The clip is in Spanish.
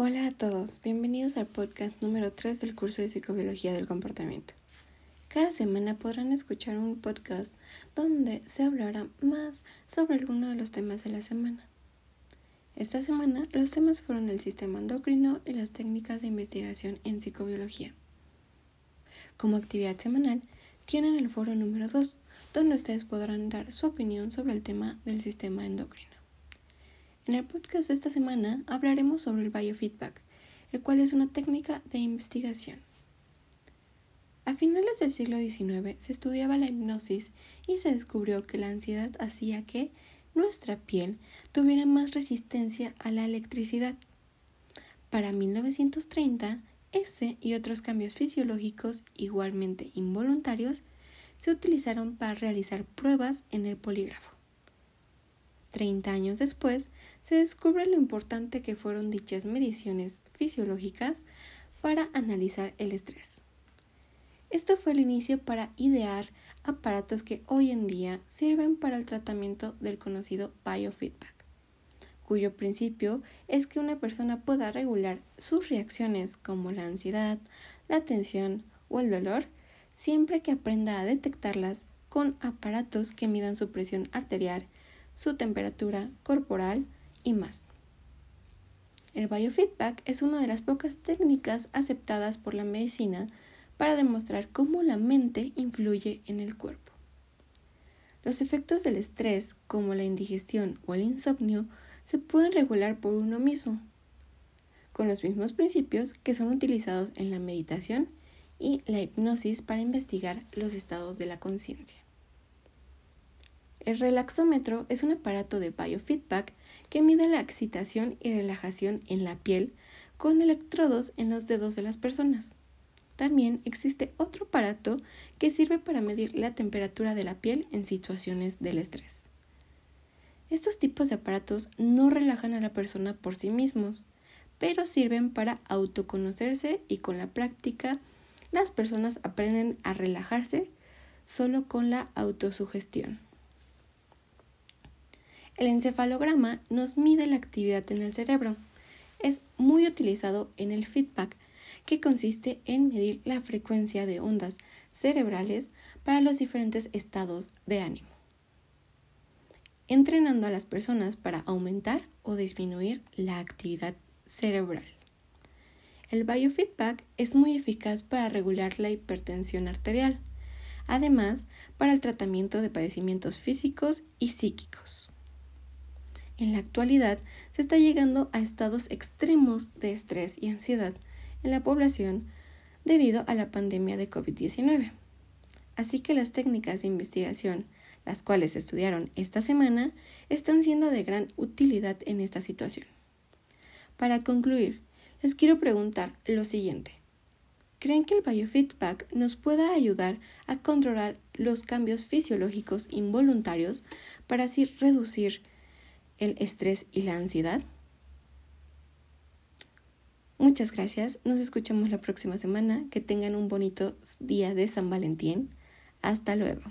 Hola a todos, bienvenidos al podcast número 3 del curso de Psicobiología del Comportamiento. Cada semana podrán escuchar un podcast donde se hablará más sobre alguno de los temas de la semana. Esta semana los temas fueron el sistema endocrino y las técnicas de investigación en psicobiología. Como actividad semanal, tienen el foro número 2, donde ustedes podrán dar su opinión sobre el tema del sistema endocrino. En el podcast de esta semana hablaremos sobre el biofeedback, el cual es una técnica de investigación. A finales del siglo XIX se estudiaba la hipnosis y se descubrió que la ansiedad hacía que nuestra piel tuviera más resistencia a la electricidad. Para 1930, ese y otros cambios fisiológicos igualmente involuntarios se utilizaron para realizar pruebas en el polígrafo. Treinta años después, se descubre lo importante que fueron dichas mediciones fisiológicas para analizar el estrés. Esto fue el inicio para idear aparatos que hoy en día sirven para el tratamiento del conocido biofeedback, cuyo principio es que una persona pueda regular sus reacciones como la ansiedad, la tensión o el dolor siempre que aprenda a detectarlas con aparatos que midan su presión arterial, su temperatura corporal, y más. El biofeedback es una de las pocas técnicas aceptadas por la medicina para demostrar cómo la mente influye en el cuerpo. Los efectos del estrés, como la indigestión o el insomnio, se pueden regular por uno mismo, con los mismos principios que son utilizados en la meditación y la hipnosis para investigar los estados de la conciencia. El relaxómetro es un aparato de biofeedback que mide la excitación y relajación en la piel con electrodos en los dedos de las personas. También existe otro aparato que sirve para medir la temperatura de la piel en situaciones del estrés. Estos tipos de aparatos no relajan a la persona por sí mismos, pero sirven para autoconocerse y con la práctica las personas aprenden a relajarse solo con la autosugestión. El encefalograma nos mide la actividad en el cerebro. Es muy utilizado en el feedback, que consiste en medir la frecuencia de ondas cerebrales para los diferentes estados de ánimo, entrenando a las personas para aumentar o disminuir la actividad cerebral. El biofeedback es muy eficaz para regular la hipertensión arterial, además para el tratamiento de padecimientos físicos y psíquicos. En la actualidad se está llegando a estados extremos de estrés y ansiedad en la población debido a la pandemia de COVID-19. Así que las técnicas de investigación, las cuales se estudiaron esta semana, están siendo de gran utilidad en esta situación. Para concluir, les quiero preguntar lo siguiente. ¿Creen que el biofeedback nos pueda ayudar a controlar los cambios fisiológicos involuntarios para así reducir el estrés y la ansiedad? Muchas gracias. Nos escuchamos la próxima semana. Que tengan un bonito día de San Valentín. Hasta luego.